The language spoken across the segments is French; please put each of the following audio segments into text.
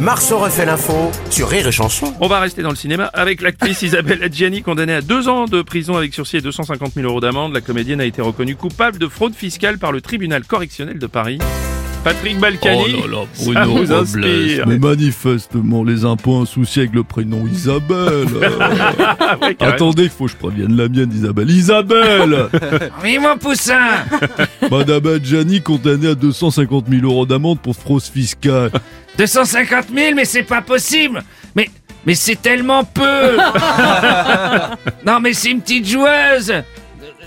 Marceau refait l'info sur Rire et Chanson. On va rester dans le cinéma avec l'actrice Isabelle Adjani condamnée à deux ans de prison avec sursis et 250 000 euros d'amende. La comédienne a été reconnue coupable de fraude fiscale par le tribunal correctionnel de Paris. Patrick Balkany, Oh là là, ça Bruno vous Robles. inspire Mais manifestement, les impôts un souci avec le prénom Isabelle. Ouais. Attendez, il faut que je prévienne la mienne d'Isabelle. Isabelle Oui, mon poussin Madame Adjani condamnée à 250 000 euros d'amende pour fraude fiscale. 250 000, mais c'est pas possible. Mais, mais c'est tellement peu. Non, mais c'est une petite joueuse.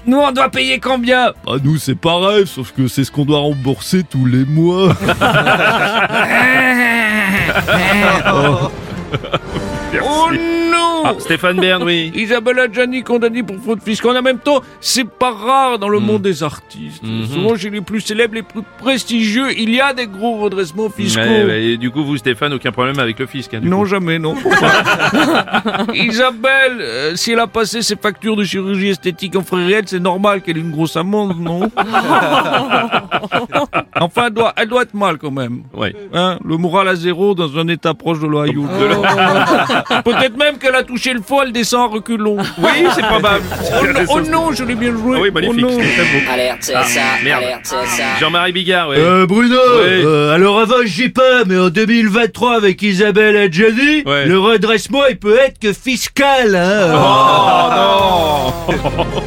Nous, on doit payer combien? Bah nous c'est pareil, sauf que c'est ce qu'on doit rembourser tous les mois. Oh non Ah, Stéphane Bern, oui. Isabelle Adjani condamnée pour fraude fiscale. En même temps, c'est pas rare dans le Mm. monde des artistes. Mhm. Souvent, chez les plus célèbres, les plus prestigieux, il y a des gros redressements fiscaux. Ouais, ouais, et du coup, vous, Stéphane, aucun problème avec le fisc. hein, du Non, coup. jamais, non. Isabelle, euh, si elle a passé ses factures de chirurgie esthétique en frais réels, c'est normal qu'elle ait une grosse amende, non Enfin, elle doit, elle doit être mal quand même. Ouais. Hein, le moral à zéro dans un état proche de l'Ohio. Peut-être même qu'elle a touché le fond, elle descend en reculons. Oui, c'est probable. Oh, non, oh non, je l'ai bien joué. Ah oui, magnifique, Oh non. c'est très beau. Alerte, c'est Ah, ça, merde. alerte, c'est ça. Jean-Marie Bigard, ouais. Euh, Bruno, Ouais. euh, alors avant je dis pas, mais en 2023 avec Isabelle Adjani, Ouais. le redressement il peut être que fiscal, hein. Oh non